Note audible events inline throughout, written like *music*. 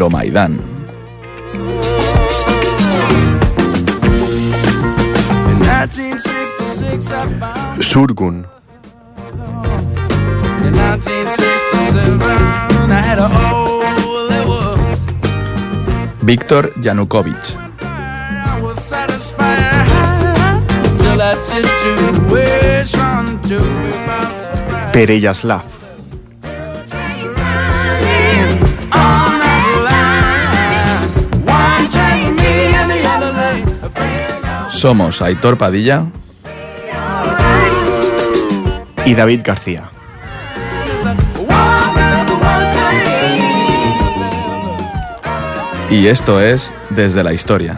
Euromaidán. Surgun. Víctor Yanukovych. Pereyaslav. Somos Aitor Padilla y David García. Y esto es Desde la Historia.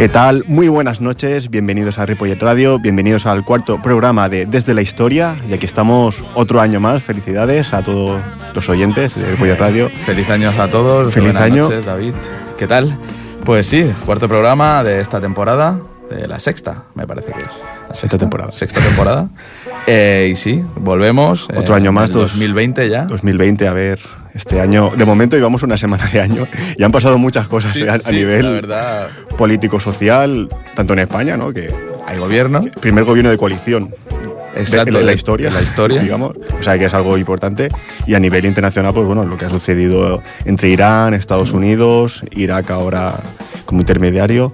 ¿Qué tal? Muy buenas noches, bienvenidos a Ripollet Radio, bienvenidos al cuarto programa de Desde la Historia, y aquí estamos otro año más. Felicidades a todos los oyentes de Ripollet Radio. Feliz año a todos. Feliz Buenas año. noches, David. ¿Qué tal? Pues sí, cuarto programa de esta temporada, de la sexta, me parece que es. La Sexta temporada. Sexta temporada. Eh, y sí, volvemos. Otro eh, año más, en dos- 2020 ya. 2020, a ver, este año, de momento llevamos una semana de año y han pasado muchas cosas Sí, eh, a, a sí, nivel La verdad, político-social, tanto en España, ¿no? Que hay gobierno. primer gobierno de coalición de- Exacto, en la historia, en la historia. *laughs* digamos. O sea que es algo importante. Y a nivel internacional, pues bueno, lo que ha sucedido entre Irán, Estados Unidos, Irak ahora como intermediario.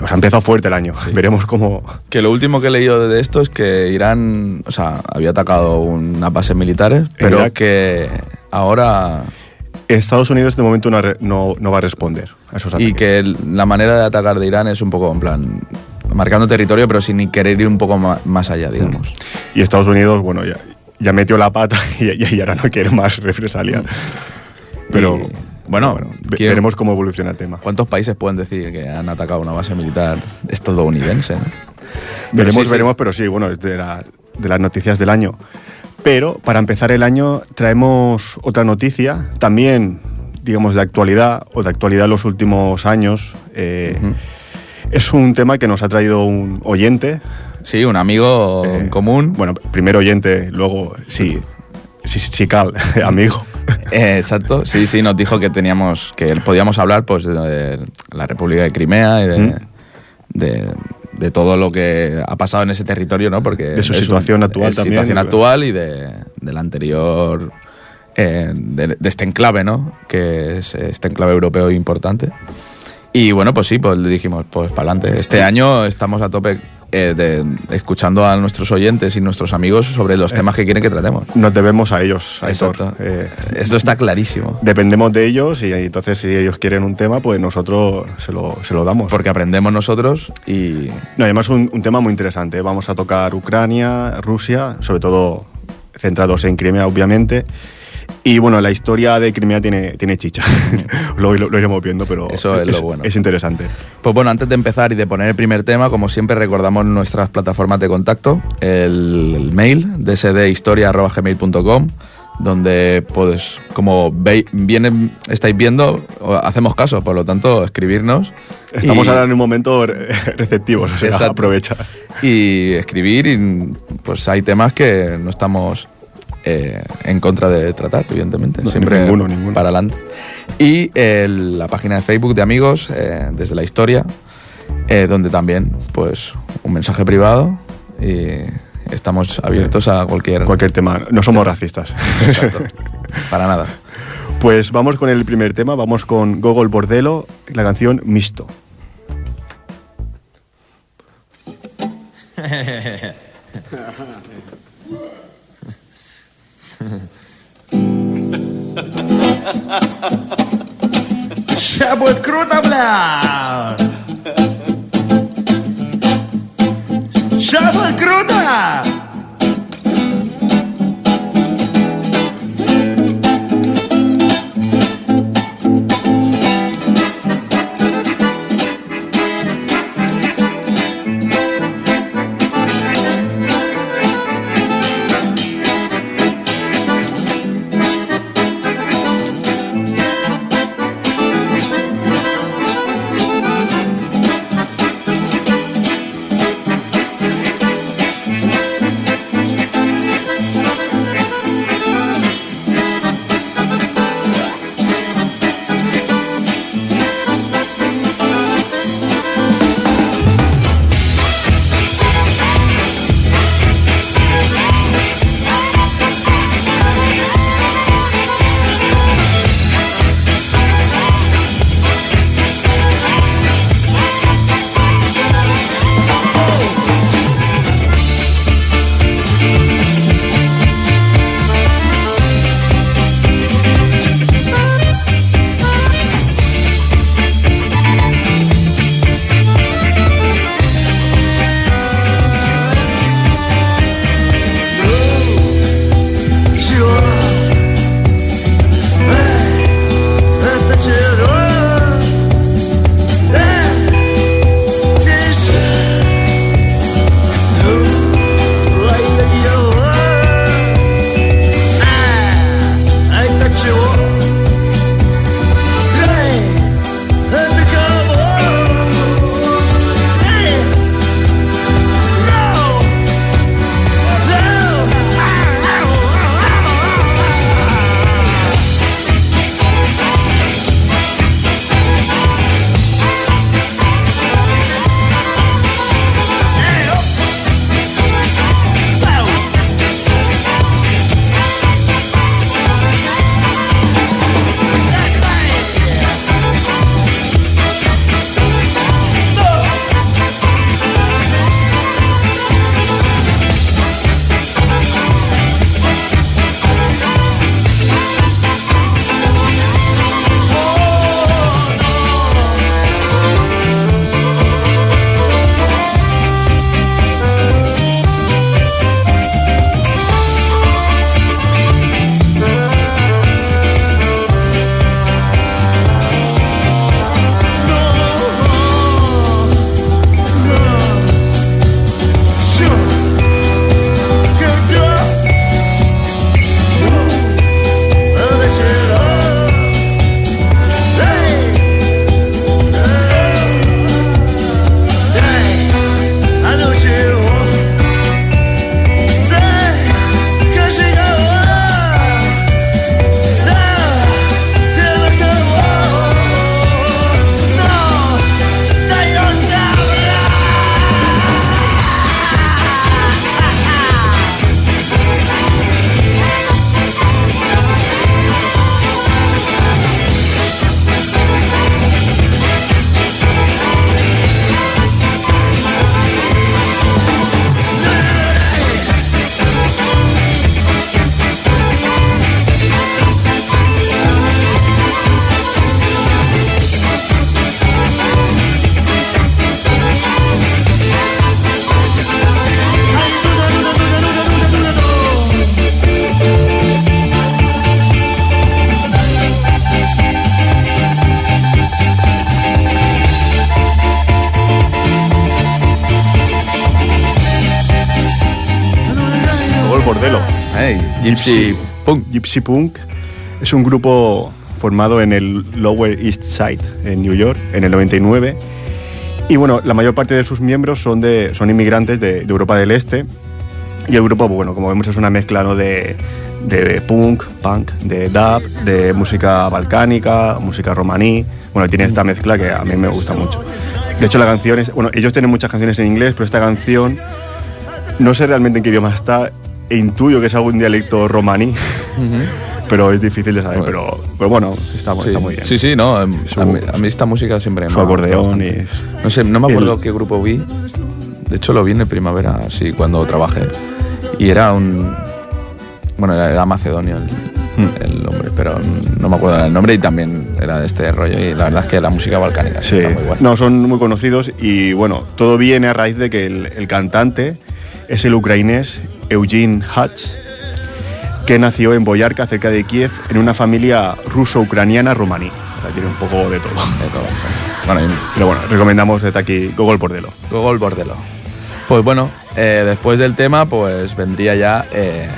O sea, ha empezado fuerte el año. *laughs* Veremos cómo. Que lo último que he leído de esto es que Irán, o sea, había atacado unas bases militares, pero Irak. que ahora Estados Unidos de momento no, no, no va a responder a esos y ataques. que el- la manera de atacar de Irán es un poco en plan marcando territorio, pero sin querer ir un poco más, allá, digamos. Y Estados Unidos, bueno, ya, ya metió la pata y, *laughs* y- y ahora no quiere más represalias. Pero Y, bueno, ve- ¿quién- veremos cómo evoluciona el tema. ¿Cuántos países pueden decir que han atacado una base militar estadounidense? no? Pero Veremos, sí, sí. veremos, pero sí, bueno, es de, la- de las noticias del año. Pero para empezar el año traemos otra noticia, también, digamos, de actualidad o de actualidad en los últimos años. Eh. Es un tema que nos ha traído un oyente. Sí, un amigo eh, en común. Bueno, primero oyente, luego sí, sí, sí, sí, cal, *laughs* amigo. Eh, exacto, sí, sí, nos dijo que teníamos, que podíamos hablar pues de la República de Crimea y de, Mm. de, de todo lo que ha pasado en ese territorio, ¿no? Porque De su situación actual es también. situación actual y de, del anterior, eh, de, de este enclave, ¿no? Que es este enclave europeo importante. Y bueno, pues sí, pues le dijimos, pues para adelante. Este año estamos a tope eh, de, escuchando a nuestros oyentes y nuestros amigos sobre los Eh. temas que quieren que tratemos. Nos debemos a ellos, a. Exacto. Eh, Esto está clarísimo. dependemos de ellos y entonces si ellos quieren un tema, pues nosotros se lo, se lo damos. Porque aprendemos nosotros y No, además un, un tema muy interesante. Vamos a tocar Ucrania, Rusia, sobre todo centrados en Crimea, obviamente. Y bueno, la historia de Crimea tiene, tiene chicha. *laughs* lo, lo- lo iremos viendo, pero Eso es lo bueno. es interesante. Pues bueno, antes de empezar y de poner el primer tema, como siempre recordamos nuestras plataformas de contacto, el, el mail dsdhistoria.gmail.com donde pues como veis, estáis viendo, hacemos caso, por lo tanto escribirnos Estamos y- ahora en un momento re- *laughs* receptivos, o sea, aprovecha. y escribir y pues hay temas que no estamos eh, en contra de tratar, evidentemente. No, Siempre ninguno, ninguno. para adelante. Y el- la página de Facebook de amigos, eh, desde la historia, eh, donde también, pues, un mensaje privado y estamos abiertos a cualquier... Cualquier tema. No somos racistas. *laughs* Exacto. Para nada. Pues vamos con el primer tema, vamos con Gogol Bordelo, la canción Misto. *laughs* Ща будет круто, бля! Ща будет круто! Gypsy Punk. Gypsy Punk es un grupo formado en el Lower East Side, en New York, en el 99. Y bueno, la mayor parte de sus miembros son, de, son inmigrantes de, de Europa del Este. Y el grupo, pues bueno, como vemos, es una mezcla ¿no? de, de punk, punk, de dub, de música balcánica, música romaní. Bueno, tiene esta mezcla que a mí me gusta mucho. De hecho, la canción es, bueno, ellos tienen muchas canciones en inglés, pero esta canción no sé realmente en qué idioma está. E intuyo que es algún dialecto romaní, pero es difícil de saber. Bueno. Pero, pero bueno, está, Sí. está muy bien. Sí, sí, no. em, Su- a, mí, a mí esta música siempre Su me acordeón y- No sé, no me acuerdo el- qué grupo vi. De hecho, lo vi en el primavera, sí, cuando trabajé. Y era un. Bueno, era, era macedonio el, Hmm. el hombre, pero no me acuerdo del nombre y también era de este rollo. Y la verdad es que la música balcánica sí, está muy buena. no, son muy conocidos y bueno, todo viene a raíz de que el, el cantante es el ucrainés Eugene Hatch, que nació en Boyarka, cerca de Kiev, en una familia ruso-ucraniana romaní. O sea, tiene un poco de todo. De todo. Bueno, y Pero bueno, recomendamos desde aquí Gogol Bordelo. Gogol Bordelo. Pues bueno, eh, después del tema, pues vendría ya eh,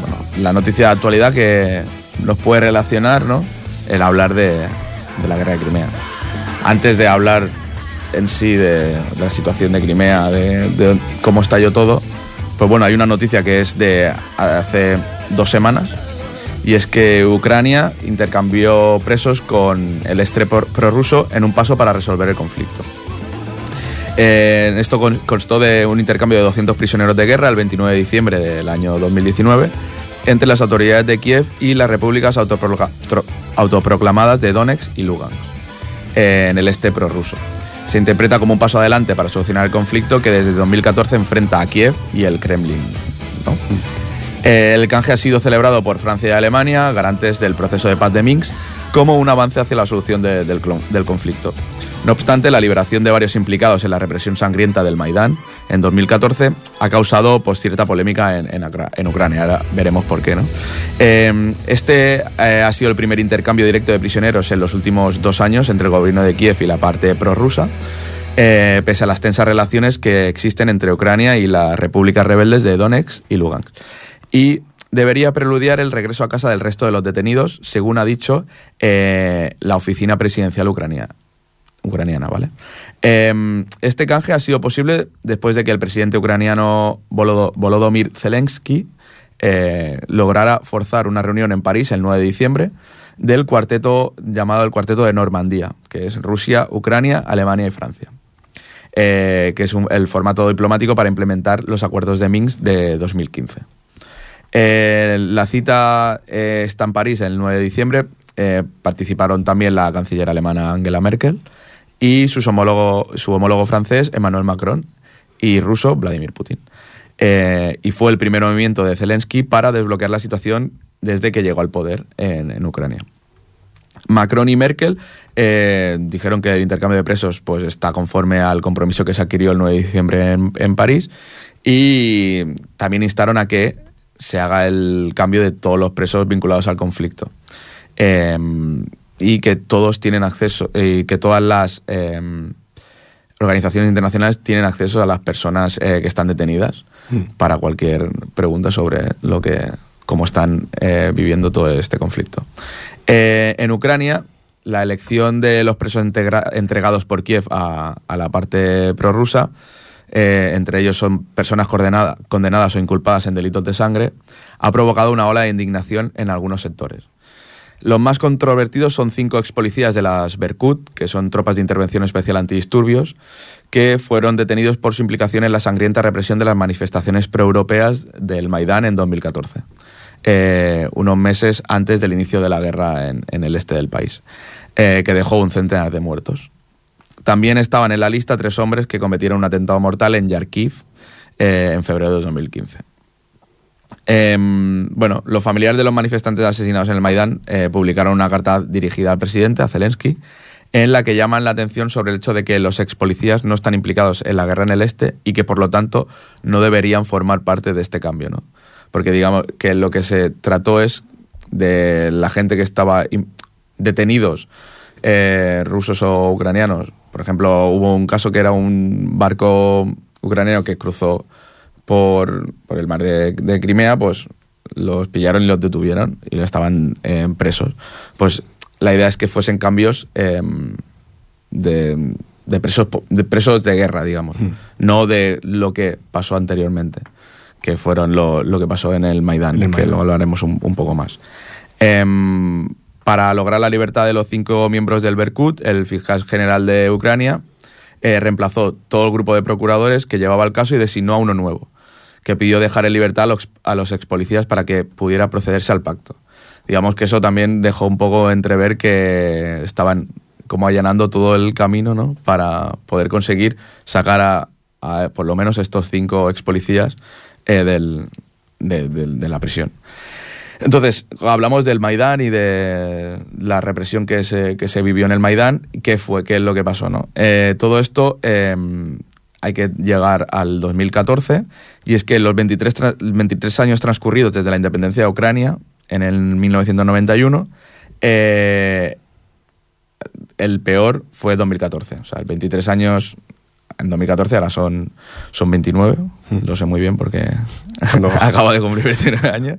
bueno, la noticia de actualidad que nos puede relacionar, ¿no? El hablar de, de la guerra de Crimea. Antes de hablar en sí de la situación de Crimea, de, de cómo estalló todo, pues bueno, hay una noticia que es de hace dos semanas y es que Ucrania intercambió presos con el este pro- prorruso en un paso para resolver el conflicto. Eh, esto con- constó de un intercambio de 200 prisioneros de guerra el 29 de diciembre del año 2019 entre las autoridades de Kiev y las repúblicas autoproclamadas de Donetsk y Lugansk, en el este prorruso. Se interpreta como un paso adelante para solucionar el conflicto que desde 2014 enfrenta a Kiev y el Kremlin. Eh, el canje ha sido celebrado por Francia y Alemania, garantes del proceso de paz de Minsk, como un avance hacia la solución de- del, del conflicto. No obstante, la liberación de varios implicados en la represión sangrienta del Maidán en 2014 ha causado pues, cierta polémica en, Ucrania. Ahora veremos por qué. ¿no? Eh, este eh, ha sido el primer intercambio directo de prisioneros en los últimos dos años entre el gobierno de Kiev y la parte prorrusa eh, pese a las tensas relaciones que existen entre Ucrania y las repúblicas rebeldes de Donetsk y Lugansk. Y debería preludiar el regreso a casa del resto de los detenidos, según ha dicho eh, la oficina presidencial ucrania- ucraniana. ¿vale? Eh, este canje ha sido posible después de que el presidente ucraniano Volodymyr Zelensky eh, lograra forzar una reunión en París el 9 de diciembre del cuarteto llamado el Cuarteto de Normandía, que es Rusia, Ucrania, Alemania y Francia eh, que es un- el formato diplomático para implementar los acuerdos de Minsk de 2015. Eh, la cita está en París el 9 de diciembre. participaron también la canciller alemana Angela Merkel y homólogo, su homólogo francés Emmanuel Macron y ruso Vladimir Putin. Eh, y fue el primer movimiento de Zelensky para desbloquear la situación desde que llegó al poder en- en Ucrania. Macron y Merkel eh, dijeron que el intercambio de presos pues, está conforme al compromiso que se adquirió el 9 de diciembre en, en París y también instaron a que se haga el cambio de todos los presos vinculados al conflicto. Eh, y que todos tienen acceso, y que todas las eh, organizaciones internacionales tienen acceso a las personas eh, que están detenidas para cualquier pregunta sobre lo que cómo están eh, viviendo todo este conflicto. Eh, en Ucrania, la elección de los presos entregados por Kiev a, a la parte prorrusa, eh, entre ellos son personas condenada- condenadas o inculpadas en delitos de sangre, ha provocado una ola de indignación en algunos sectores. Los más controvertidos son cinco ex policías de las Berkut, que son tropas de intervención especial antidisturbios, que fueron detenidos por su implicación en la sangrienta represión de las manifestaciones proeuropeas del Maidán en 2014, eh, unos meses antes del inicio de la guerra en, en el este del país, eh, que dejó un centenar de muertos. También estaban en la lista tres hombres que cometieron un atentado mortal en Yarkiv eh, en febrero de 2015. Em, bueno, los familiares de los manifestantes asesinados en el Maidán eh, publicaron una carta dirigida al presidente, a Zelensky, en la que llaman la atención sobre el hecho de que los ex policías no están implicados en la guerra en el este y que por lo tanto no deberían formar parte de este cambio, ¿no? Porque digamos que lo que se trató es de la gente que estaba detenidos, eh, rusos o ucranianos. Por ejemplo, hubo un caso que era un barco ucraniano que cruzó por, por el mar de, de Crimea, pues los pillaron y los detuvieron y estaban eh, presos. Pues la idea es que fuesen cambios eh, de, de presos, de presos de guerra, digamos, Mm. no de lo que pasó anteriormente, que fueron lo, lo que pasó en el Maidán, el que Maidán. lo haremos un, un poco más. Em, para lograr la libertad de los cinco miembros del Berkut, el fiscal general de Ucrania eh, reemplazó todo el grupo de procuradores que llevaba el caso y designó a uno nuevo, que pidió dejar en libertad a los, a los ex policías para que pudiera procederse al pacto. Digamos que eso también dejó un poco entrever que estaban como allanando todo el camino ¿no? para poder conseguir sacar a, por lo menos estos cinco ex policías eh, del, de, la prisión. Entonces, hablamos del Maidán y de la represión que se, que se vivió en el Maidán. ¿Qué fue? ¿Qué es lo que pasó? No? Eh, todo esto eh, hay que llegar al 2014 y es que los 23, tra- 23 años transcurridos desde la independencia de Ucrania, en el 1991, eh, el peor fue 2014. O sea, 23 años en 2014, ahora son, son 29. Lo sé muy bien porque *laughs* acabo de cumplir 29 años.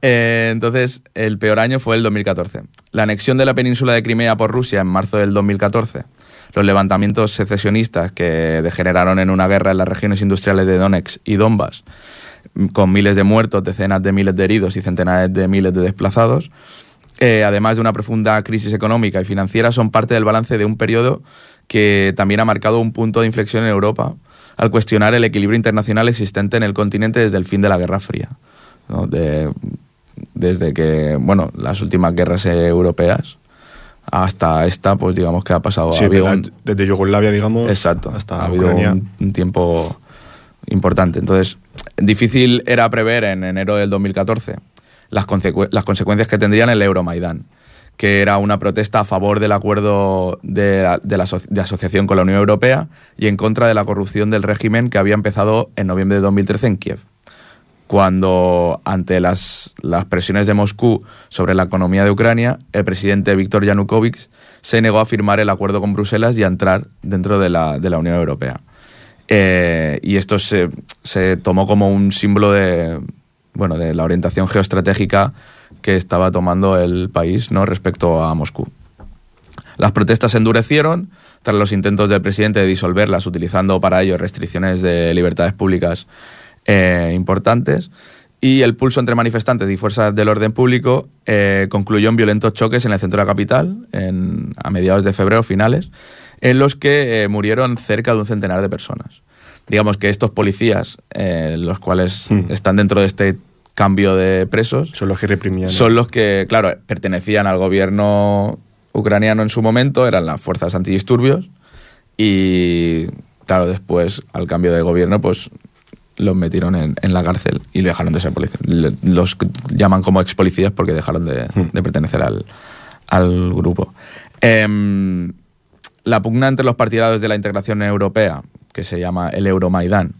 Eh, entonces, el peor año fue el 2014. La anexión de la península de Crimea por Rusia en marzo del 2014. Los levantamientos secesionistas que degeneraron en una guerra en las regiones industriales de Donetsk y Donbass, con miles de muertos, decenas de miles de heridos y centenares de miles de desplazados, eh, además de una profunda crisis económica y financiera, son parte del balance de un periodo que también ha marcado un punto de inflexión en Europa al cuestionar el equilibrio internacional existente en el continente desde el fin de la Guerra Fría. ¿no? De- desde que, bueno, las últimas guerras europeas hasta esta, pues digamos que ha pasado. Sí, desde, un- desde Yugoslavia, digamos, Exacto. hasta ha habido Ucrania. un, un tiempo importante. Entonces, difícil era prever en enero del 2014 las, consecu- las consecuencias que tendrían el Euromaidán, que era una protesta a favor del acuerdo de, la- de la aso- de asociación con la Unión Europea y en contra de la corrupción del régimen que había empezado en noviembre de 2013 en Kiev cuando ante las, las presiones de Moscú sobre la economía de Ucrania, el presidente Víctor Yanukovych se negó a firmar el acuerdo con Bruselas y a entrar dentro de la, de la Unión Europea. Eh, y esto se, se tomó como un símbolo de, bueno, de la orientación geoestratégica que estaba tomando el país ¿no? respecto a Moscú. Las protestas se endurecieron tras los intentos del presidente de disolverlas, utilizando para ello restricciones de libertades públicas eh, importantes. Y el pulso entre manifestantes y fuerzas del orden público eh, concluyó en violentos choques en el centro de la capital en- a mediados de febrero, finales, en los que eh, murieron cerca de un centenar de personas. Digamos que estos policías, los cuales Hmm. están dentro de este cambio de presos, Son los que reprimían. son los que, claro, pertenecían al gobierno ucraniano en su momento, eran las fuerzas antidisturbios y, claro, después, al cambio de gobierno, pues los metieron en, en la cárcel y dejaron de ser policías. Los llaman como ex policías porque dejaron de, Hmm. de pertenecer al, al grupo. Em, la pugna entre los partidarios de la integración europea, que se llama el Euromaidán,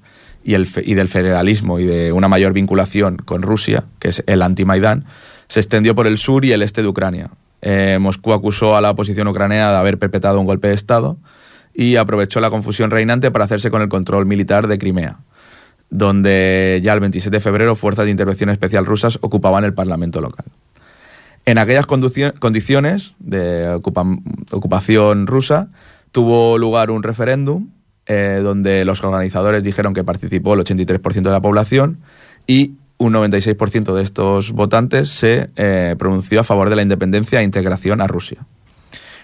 y, el, fe- y del federalismo y de una mayor vinculación con Rusia, que es el anti-Maidán, se extendió por el sur y el este de Ucrania. Eh, Moscú acusó a la oposición ucraniana de haber perpetrado un golpe de Estado y aprovechó la confusión reinante para hacerse con el control militar de Crimea, donde ya el 27 de febrero fuerzas de intervención especial rusas ocupaban el parlamento local. En aquellas condiciones de ocupa- ocupación rusa tuvo lugar un referéndum eh, donde los organizadores dijeron que participó el 83% de la población y un 96% de estos votantes se eh, pronunció a favor de la independencia e integración a Rusia.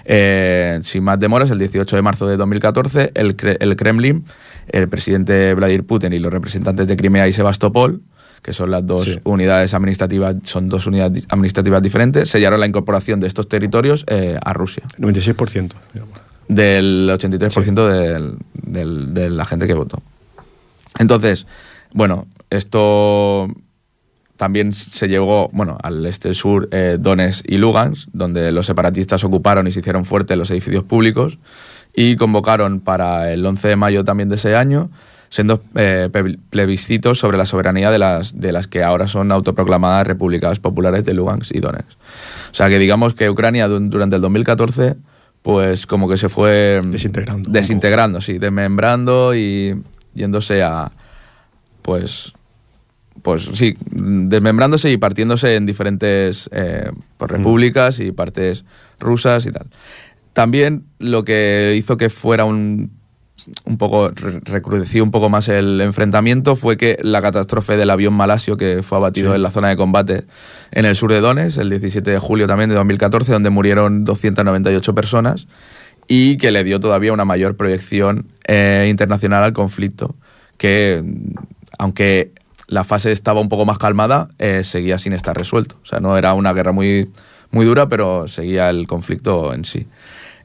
Eh, sin más demoras, el 18 de marzo de 2014, el, Cre- el Kremlin, el presidente Vladimir Putin y los representantes de Crimea y Sebastopol, que son las dos Sí. unidades administrativas, son dos unidades administrativas diferentes, sellaron la incorporación de estos territorios eh, a Rusia, 96%. digamos. del 83% del- del- de la gente que votó. Entonces, bueno, esto también se llegó, bueno, al este sur, eh, Donetsk y Lugansk, donde los separatistas ocuparon y se hicieron fuertes los edificios públicos y convocaron para el 11 de mayo también de ese año siendo eh, plebiscitos sobre la soberanía de las, de las que ahora son autoproclamadas repúblicas populares de Lugansk y Donetsk. O sea que digamos que Ucrania du- durante el 2014 pues como que se fue mm, Desintegrando desintegrando, sí, desmembrando y yéndose a pues pues sí, desmembrándose y partiéndose en diferentes eh, pues, repúblicas y partes rusas y tal. También lo que hizo que fuera un, un poco, re- recrudeció un poco más el enfrentamiento fue que la catástrofe del avión malasio que fue abatido Sí. en la zona de combate en el sur de Donetsk, el 17 de julio también de 2014, donde murieron 298 personas y que le dio todavía una mayor proyección eh, internacional al conflicto, que aunque la fase estaba un poco más calmada, eh, seguía sin estar resuelto. O sea, no era una guerra muy, muy dura, pero seguía el conflicto en sí.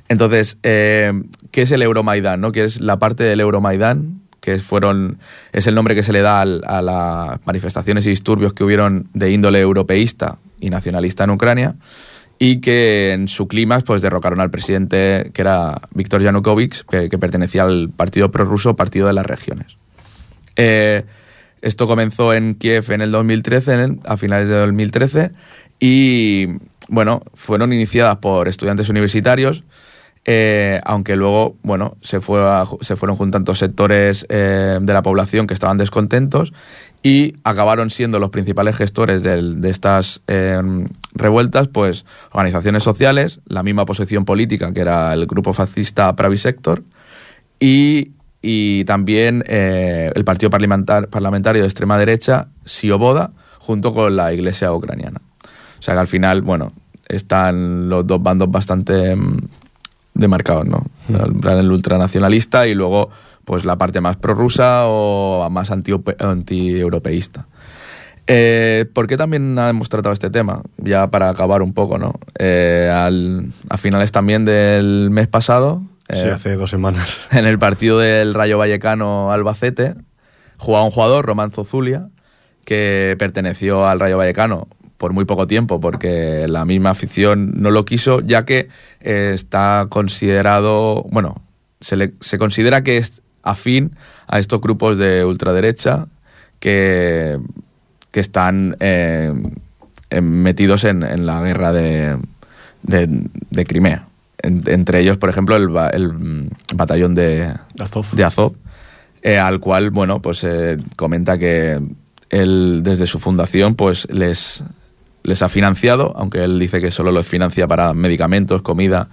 Entonces, eh, ¿qué es el Euromaidán? ¿no? ¿Qué es la parte del Euromaidán? Que fueron, es el nombre que se le da al- a las manifestaciones y disturbios que hubieron de índole europeísta y nacionalista en Ucrania y que en su clima pues derrocaron al presidente que era Víctor Yanukovych, que, que pertenecía al partido prorruso Partido de las Regiones. Eh, esto comenzó en Kiev en el 2013, en- a finales de 2013, y bueno, fueron iniciadas por estudiantes universitarios, eh, aunque luego, bueno, se, fue a- se fueron juntando sectores eh, de la población que estaban descontentos y acabaron siendo los principales gestores del- de estas eh, revueltas, pues organizaciones sociales, la misma posición política que era el grupo fascista Pravi Sector, y, también eh, el partido parlamentar- parlamentario de extrema derecha, Sioboda, junto con la iglesia ucraniana. O sea que al final, bueno, están los dos bandos bastante mm, demarcados, ¿no? Plan, El ultranacionalista y luego pues la parte más prorrusa o más anti- anti-europeísta. Eh, ¿Por qué también hemos tratado este tema? Ya para acabar un poco, ¿no? Eh, al- a finales también del mes pasado, Sí, eh, hace dos semanas. *laughs* en el partido del Rayo Vallecano Albacete jugaba un jugador, Román Zozulia, que perteneció al Rayo Vallecano por muy poco tiempo, porque la misma afición no lo quiso, ya que eh, está considerado, bueno, se, le- se considera que es afín a estos grupos de ultraderecha que, que están eh, metidos en, en la guerra de, de, de Crimea. En- entre ellos, por ejemplo, el, el, mm, batallón de, Azov. de Azov, eh, al cual, bueno, pues eh, comenta que él desde su fundación pues les, les ha financiado, aunque él dice que solo los financia para medicamentos, comida,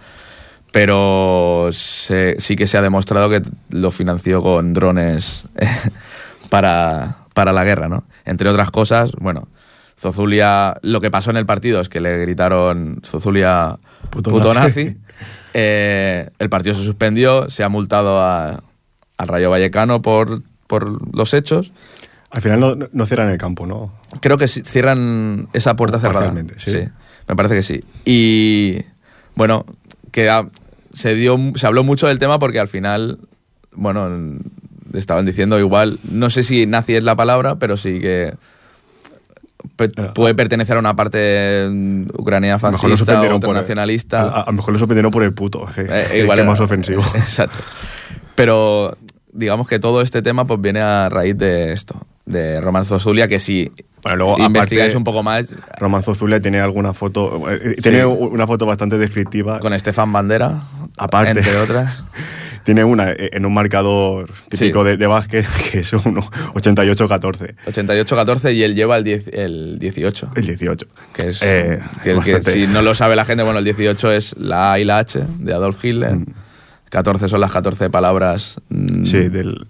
pero se- sí que se ha demostrado que lo financió con drones *laughs* para, para la guerra, ¿no? Entre otras cosas, bueno, Zozulia, lo que pasó en el partido es que le gritaron Zozulia Puto puto, nazi. nazi. Eh, el partido se suspendió, se ha multado a- al Rayo Vallecano por, por los hechos. Al final no, no cierran el campo, ¿no? Creo que sí- cierran esa puerta cerrada. Parcialmente, sí. me parece que sí. Y bueno, que ha- se dio, se habló mucho del tema porque al final, bueno, n- estaban diciendo igual, no sé si nazi es la palabra, pero sí que pe- Pero, puede pertenecer a una parte mm, ucraniana fascista o por nacionalista. A, a lo mejor lo sorprendieron por el puto. que- Eh, que- igual que era- más ofensivo. *laughs* Exacto. Pero digamos que todo este tema pues viene a raíz de esto, de Román Zozulia, que si Bueno, luego, investigáis aparte- un poco más Romanzo Zulia tiene alguna foto. eh, Sí. Tiene una foto bastante descriptiva. con Estefan Bandera, Aparte. entre otras. *laughs* Tiene una eh, en un marcador típico Sí. de, de básquet *laughs* que es un 88-14. 88-14 y él lleva el, 10 el 18. El 18. Que es Eh, que el que si no lo sabe la gente, bueno, el 18 es la A y la H de Adolf Hitler. Mm. 14 son las 14 palabras mm, Sí, del.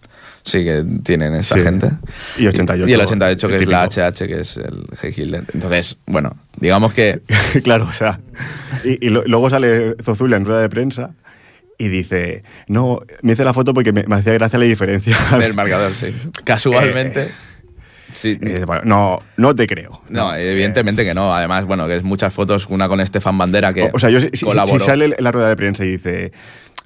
Sí que tienen esta Sí. gente. Y 88, Y el 88 que el es la. HH, que es el G. Hitler. Entonces, bueno, digamos que *laughs* claro, o sea. Y, y lo- luego sale Zozulia en rueda de prensa y dice: No, me hice la foto porque me, me hacía gracia la diferencia. *laughs* del marcador, sí. Casualmente. sí. Y dice, bueno, no, no te creo. No, evidentemente que no. Además, bueno, que es muchas fotos, una con Estefan Bandera que O, o sea, yo si, colaboró. si sale la rueda de prensa y dice,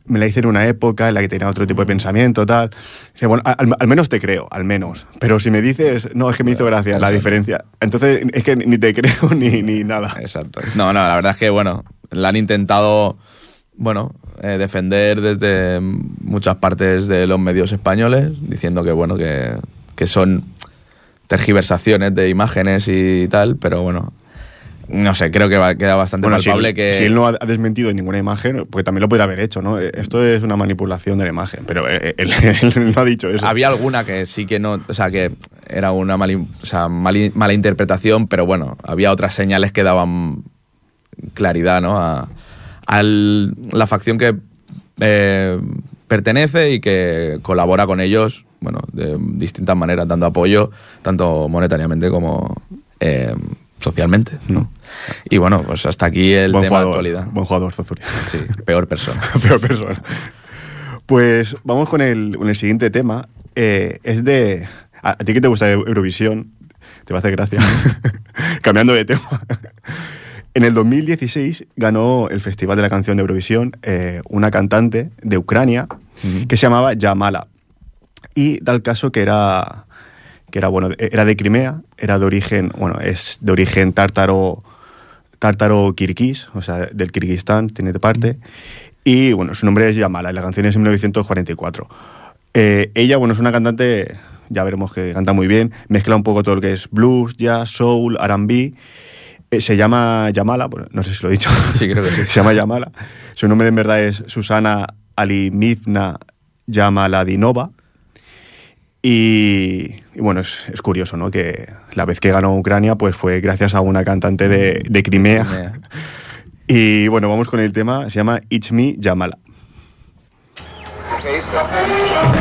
me la hice en una época en la que tenía otro tipo de pensamiento, tal. Dice, bueno, al, al menos te creo, al menos. Pero si me dices, no, es que me hizo gracia la diferencia. Entonces, es que ni te *laughs* creo ni, ni nada. Exacto. No, no, la verdad es que, bueno, la han intentado, bueno, eh, defender desde muchas partes de los medios españoles, diciendo que, bueno, que, que son tergiversaciones de imágenes y tal, pero bueno, no sé, creo que va, queda bastante Bueno, si palpable él, que... si él no ha desmentido ninguna imagen, pues también lo podría haber hecho, ¿no? Eh, Esto es una manipulación de la imagen, pero eh, él, *laughs* él no ha dicho eso. Había alguna que sí que no, o sea, que era una mala, o sea, mali- mala interpretación, pero bueno, había otras señales que daban claridad, ¿no? A, la facción que eh, pertenece y que colabora con ellos, bueno, de distintas maneras, dando apoyo, tanto monetariamente como eh, socialmente, ¿no? Y bueno, pues hasta aquí el buen tema de actualidad. Buen jugador, Zozulia. Sí, peor persona. *laughs* Peor persona. Pues vamos con el, con el siguiente tema. Eh, es de. A, ti que te gusta Eurovisión, te va a hacer gracia. *laughs* Cambiando de tema. En el 2016 ganó el Festival de la Canción de Eurovisión eh, una cantante de Ucrania Ujú. que se llamaba Yamala. Y da el caso que era, que era, bueno, era de Crimea, era de origen, bueno, es de origen tártaro, tártaro kirguís, o sea, del Kirguistán, tiene de parte. Y bueno, su nombre es Yamala, y la canción es en 1944. Eh, ella, bueno, es una cantante, ya veremos que canta muy bien, mezcla un poco todo lo que es blues, jazz, soul, R&B. Eh, se llama Yamala, bueno, no sé si lo he dicho. *laughs* Sí, creo que sí. *laughs* se llama Yamala. Su nombre en verdad es Susana Alimivna Yamaladinova. Y, y bueno, es, es curioso, ¿no? Que la vez que ganó Ucrania, pues fue gracias a una cantante de, de Crimea. Crimea. *laughs* Y bueno, vamos con el tema, se llama It's Me Yamala.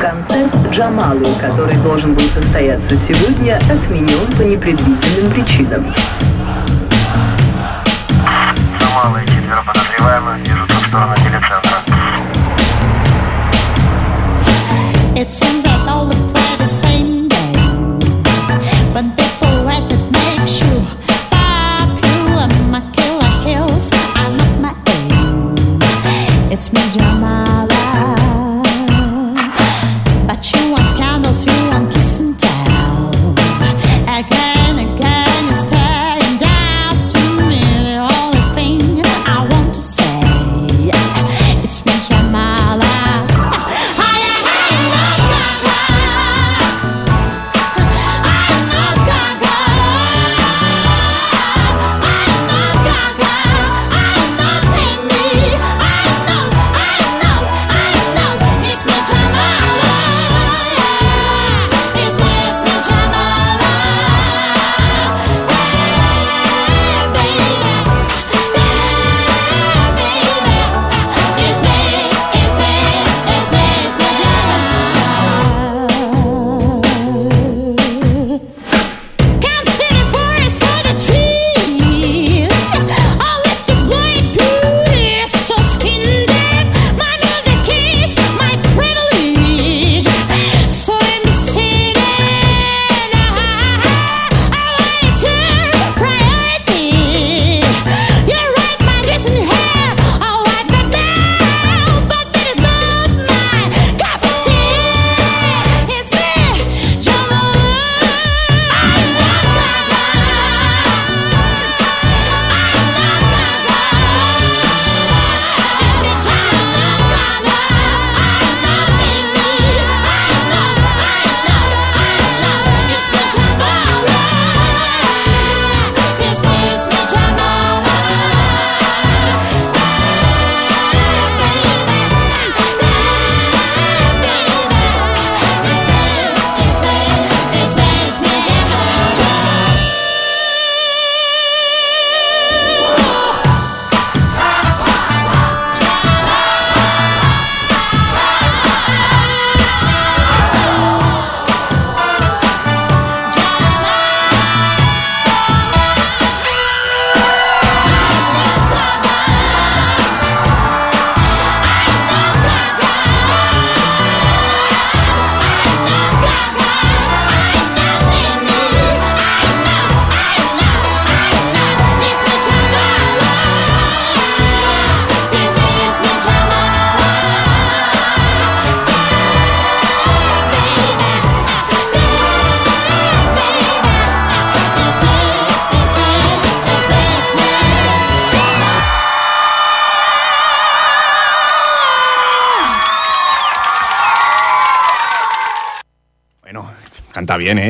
Концерт Джамалы, который должен был состояться сегодня, отменен по непредвиденным причинам. Самалы, четверо подозреваемых движутся в сторону телецентра.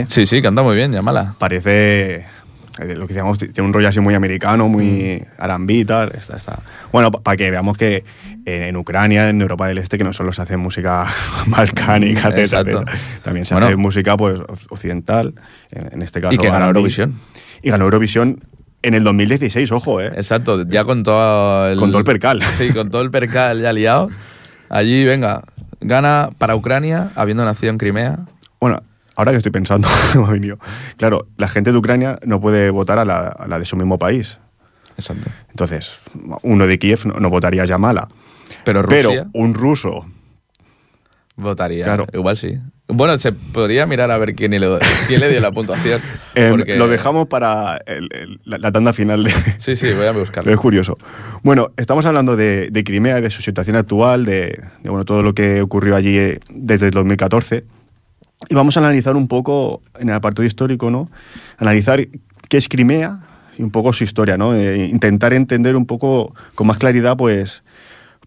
Sí, sí, canta muy bien, llámala. Parece eh, lo que decíamos, tiene un rollo así muy americano, muy arambí y tal. Está, está. Bueno, para que veamos que en, en Ucrania, en Europa del Este, que no solo se hace música *laughs* balcánica, etcétera. también se Bueno. hace música pues oc- occidental, en, en este caso. Y que ganó. Eurovisión. Y ganó Eurovisión en el 2016, ojo, ¿eh? Exacto, ya con todo el... Con todo el percal. *laughs* Sí, con todo el percal ya liado. Allí, venga, gana para Ucrania, habiendo nacido en Crimea. Bueno, ahora que estoy pensando, *laughs* me ha venido. Claro, la gente de Ucrania no puede votar a la, a la de su mismo país. Exacto. Entonces, uno de Kiev no, no votaría a Yamala. Pero Pero Rusia un ruso votaría. Claro. Igual sí. Bueno, se podría mirar a ver quién le, quién le dio la puntuación. *laughs* Eh, porque- Lo dejamos para el- el- la, la tanda final de... *laughs* Sí, sí, voy a buscarlo. Es curioso. Bueno, estamos hablando de, de Crimea, de su situación actual, de, de, bueno, todo lo que ocurrió allí eh, desde el 2014. Y vamos a analizar un poco, en el apartado histórico, ¿no? Analizar qué es Crimea y un poco su historia, ¿no? Eh, intentar entender un poco con más claridad, pues,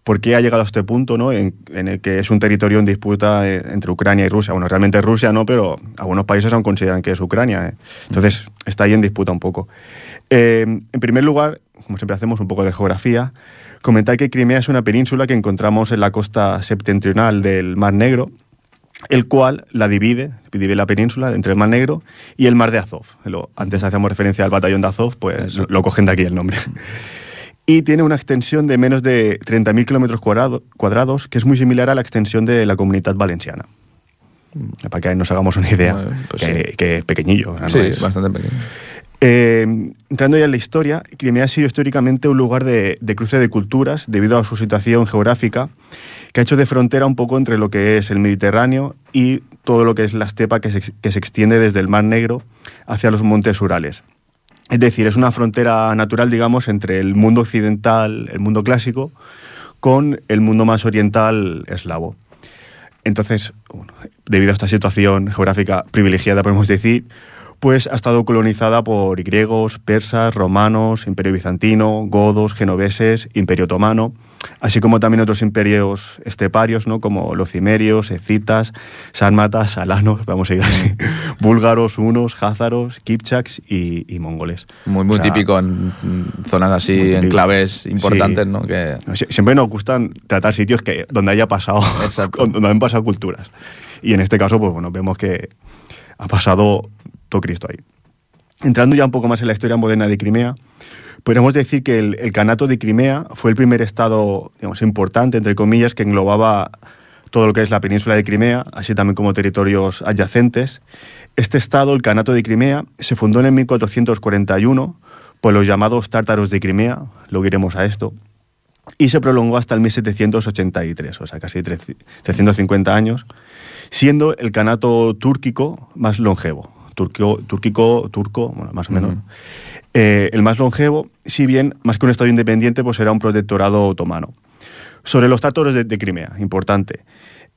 por qué ha llegado a este punto, ¿no? En, el que es un territorio en disputa eh, entre Ucrania y Rusia. Bueno, realmente Rusia no, pero algunos países aún consideran que es Ucrania. ¿eh? Entonces, está ahí en disputa un poco. En primer lugar, como siempre hacemos un poco de geografía, comentar que Crimea es una península que encontramos en la costa septentrional del Mar Negro, el cual la divide, divide la península entre el Mar Negro y el Mar de Azov. Lo- antes hacíamos referencia al batallón de Azov, pues Eso. lo cogen de aquí el nombre. *laughs* Y tiene una extensión de menos de 30.000 kilómetros cuadrado- cuadrados, que es muy similar a la extensión de la comunidad valenciana. Para que nos hagamos una idea, Bueno, pues que, sí. que es pequeñillo. no Sí, es- bastante pequeño. eh, entrando ya en la historia, Crimea ha sido históricamente un lugar de, de cruce de culturas debido a su situación geográfica, que ha hecho de frontera un poco entre lo que es el Mediterráneo y todo lo que es la estepa que se, que se extiende desde el Mar Negro hacia los montes Urales. Es decir, es una frontera natural, digamos, entre el mundo occidental, el mundo clásico, con el mundo más oriental eslavo. Entonces, debido a esta situación geográfica privilegiada, podemos decir, pues ha estado colonizada por griegos, persas, romanos, imperio bizantino, godos, genoveses, imperio otomano, así como también otros imperios esteparios, ¿no? como los cimerios, escitas, sármatas, alanos, vamos a ir así, *laughs* búlgaros, hunos, házaros, kipchaks y, y mongoles. Muy, muy O sea, típico en en zonas así, típico. enclaves importantes, Sí. ¿no? Que, Sie- Siempre nos gustan tratar sitios que, donde haya pasado, *laughs* donde han pasado culturas. Y en este caso, pues bueno, vemos que ha pasado todo Cristo ahí. Entrando ya un poco más en la historia moderna de Crimea, podríamos decir que el, el Kanato de Crimea fue el primer estado, digamos, importante, entre comillas, que englobaba todo lo que es la península de Crimea, así también como territorios adyacentes. Este estado, el Kanato de Crimea, se fundó en el 1441 por los llamados tártaros de Crimea, lo iremos a esto, y se prolongó hasta el 1783, o sea, casi 3- 350 años, siendo el canato túrquico más longevo. Turquio, túrquico, turco, bueno, más o menos. Ujú. Eh, el más longevo, si bien más que un estado independiente, pues era un protectorado otomano. Sobre los tártaros de, Crimea, importante.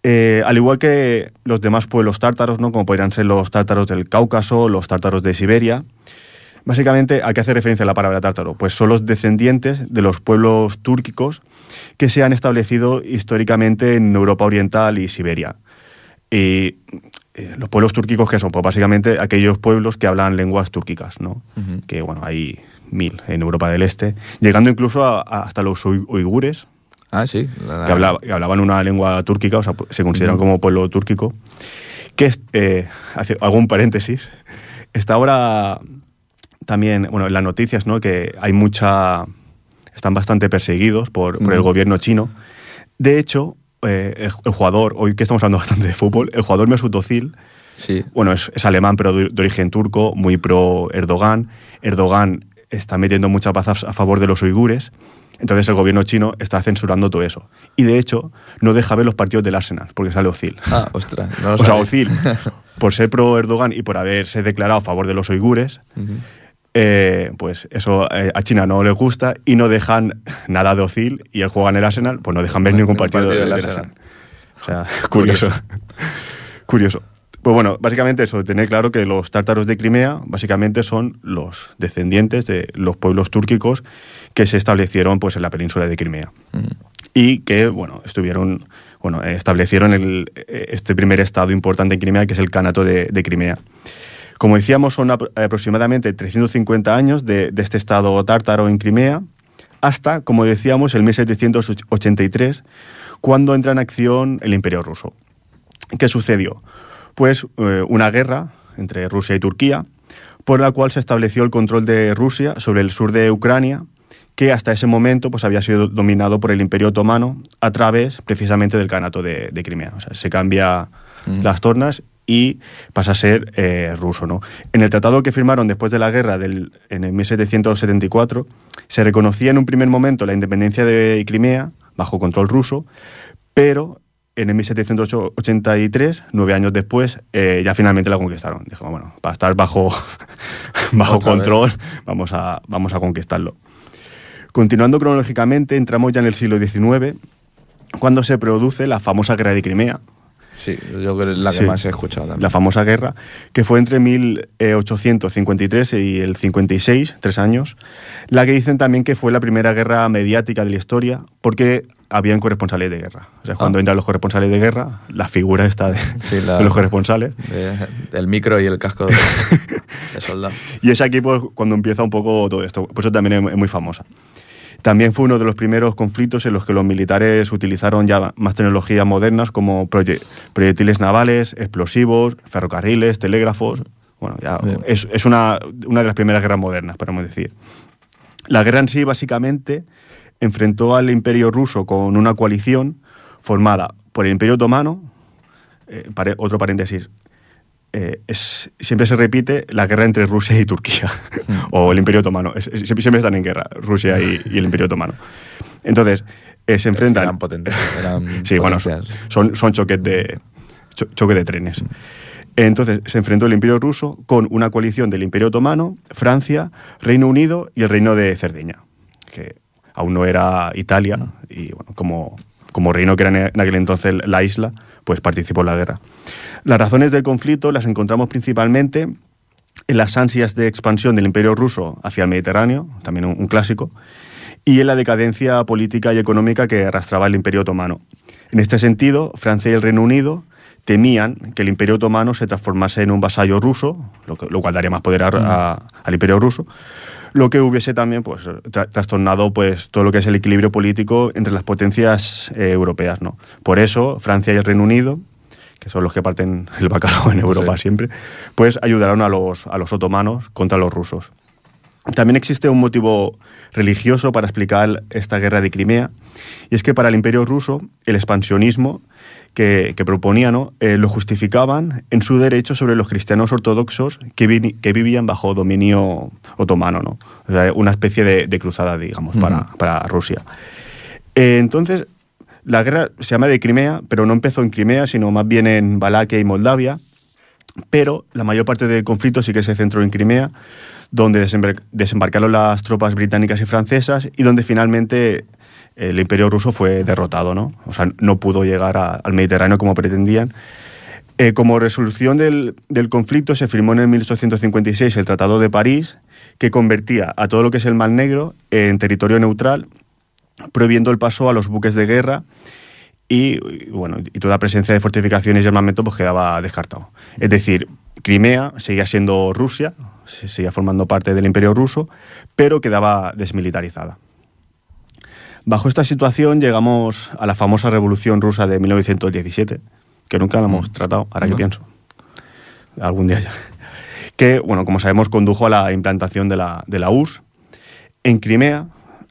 Eh, al igual que los demás pueblos tártaros, ¿no? como podrían ser los tártaros del Cáucaso, los tártaros de Siberia, Básicamente, ¿a qué hace referencia la palabra tártaro? Pues son los descendientes de los pueblos túrquicos que se han establecido históricamente en Europa Oriental y Siberia. Eh, los pueblos túrquicos, ¿qué son? Pues básicamente aquellos pueblos que hablan lenguas túrquicas, ¿no? Que, bueno, hay mil en Europa del Este, llegando incluso a- a- hasta los ui- uigures, Ah, sí. la- que, hablaba- que hablaban una lengua túrquica, o sea, se consideran como pueblo túrquico. Que es, eh, hace algún paréntesis, está ahora también, bueno, en las noticias, ¿no? Que hay mucha. Están bastante perseguidos por, por el gobierno chino. De hecho, eh, el, jugador, hoy que estamos hablando *laughs* bastante de fútbol, el jugador Mesut Özil, Sí. bueno, es, es alemán, pero de, de origen turco, muy pro Erdogan. Erdogan está metiendo mucha paz a, favor de los uigures. Entonces el gobierno chino está censurando todo eso. Y de hecho, no deja ver los partidos del Arsenal, porque sale Ozil. Ah, ostras. No lo *laughs* o sea. Ozil, *laughs* por ser pro Erdogan y por haberse declarado a favor de los uigures. Eh, pues eso eh, a China no les gusta y no dejan nada de Ozil y él juega en el Arsenal, pues no dejan ver ningún Ningún partido, partido del, del Arsenal. Arsenal. O sea, *laughs* curioso. curioso. Pues bueno, básicamente eso, tener claro que los tártaros de Crimea básicamente son los descendientes de los pueblos túrquicos que se establecieron pues en la península de Crimea Ujú. y que, bueno, estuvieron, bueno, establecieron el, este primer estado importante en Crimea, que es el Canato de, de Crimea. Como decíamos, son apro- aproximadamente 350 años de, de este estado tártaro en Crimea, hasta, como decíamos, el 1783, cuando entra en acción el Imperio ruso. ¿Qué sucedió? Pues eh, una guerra entre Rusia y Turquía, por la cual se estableció el control de Rusia sobre el sur de Ucrania, que hasta ese momento pues, había sido dominado por el Imperio Otomano a través precisamente del Kanato de, de Crimea. O sea, se cambia las tornas y pasa a ser eh, ruso. ¿no? En el tratado que firmaron después de la guerra del, en el 1774 se reconocía en un primer momento la independencia de Crimea bajo control ruso, pero en el 1783, nueve años después, eh, ya finalmente la conquistaron. Dijo, bueno, para estar bajo, *laughs* bajo Otra vez. control, vamos a, vamos a conquistarlo. Continuando cronológicamente, entramos ya en el siglo XIX, cuando se produce la famosa guerra de Crimea, Sí, yo creo que es la que Sí. más he escuchado también. la famosa guerra, que fue entre 1853 y el 56, tres años, la que dicen también que fue la primera guerra mediática de la historia, porque habían corresponsales de guerra. O sea, cuando Ah. entran los corresponsales de guerra, la figura está de, Sí, la- *laughs* de los corresponsales. De- del micro y el casco de, de *laughs* soldado. Y es aquí pues, cuando empieza un poco todo esto. Por eso también es muy famosa. También fue uno de los primeros conflictos en los que los militares utilizaron ya más tecnologías modernas como proye- proyectiles navales, explosivos, ferrocarriles, telégrafos. Bueno, ya es, es una, una de las primeras guerras modernas, podemos decir. La guerra en sí, básicamente, enfrentó al imperio ruso con una coalición formada por el imperio otomano, eh, otro paréntesis, eh, es- siempre se repite la guerra entre Rusia y Turquía, *laughs* o el Imperio Otomano. Es- es- siempre, están en guerra, Rusia y, y el Imperio Otomano. Entonces, eh, se enfrentan... Eran potentes. Eran *laughs* sí, bueno, son, son, choques de, cho- choque de trenes. Entonces, se enfrentó el Imperio Ruso con una coalición del Imperio Otomano, Francia, Reino Unido y el Reino de Cerdeña, que aún no era Italia, y bueno, como, como reino que era en aquel entonces la isla, pues participó en la guerra. Las razones del conflicto las encontramos principalmente en las ansias de expansión del Imperio ruso hacia el Mediterráneo, también un, un clásico, y en la decadencia política y económica que arrastraba el Imperio otomano. En este sentido, Francia y el Reino Unido temían que el Imperio otomano se transformase en un vasallo ruso, lo, que- lo cual daría más poder a- a- al Imperio ruso, lo que hubiese también pues, tra- trastornado pues, todo lo que es el equilibrio político entre las potencias eh, europeas. ¿no? Por eso, Francia y el Reino Unido, que son los que parten el bacalao en Europa Sí. siempre, pues ayudaron a los, a los otomanos contra los rusos. También existe un motivo religioso para explicar esta guerra de Crimea, y es que para el imperio ruso el expansionismo que, que proponía ¿no? Eh, lo justificaban en su derecho sobre los cristianos ortodoxos que, vi- que vivían bajo dominio otomano, ¿no? O sea, una especie de, de cruzada, digamos, para, para Rusia. Eh, entonces, la guerra se llama de Crimea, pero no empezó en Crimea, sino más bien en Valaquia y Moldavia, pero la mayor parte del conflicto sí que se centró en Crimea, donde desembar- desembarcaron las tropas británicas y francesas y donde finalmente el imperio ruso fue derrotado, ¿no? O sea, no pudo llegar a- al Mediterráneo como pretendían. Eh, como resolución del, del conflicto se firmó en el 1856 el Tratado de París, que convertía a todo lo que es el Mar Negro en territorio neutral, prohibiendo el paso a los buques de guerra y, y, bueno, y toda presencia de fortificaciones y armamento pues quedaba descartado. Es decir, Crimea seguía siendo Rusia, se- seguía formando parte del Imperio ruso, pero quedaba desmilitarizada. Bajo esta situación llegamos a la famosa Revolución Rusa de 1917, que nunca la hemos tratado, ahora que pienso. Algún día ya. Que, bueno, como sabemos, condujo a la implantación de la, de la URSS. En Crimea,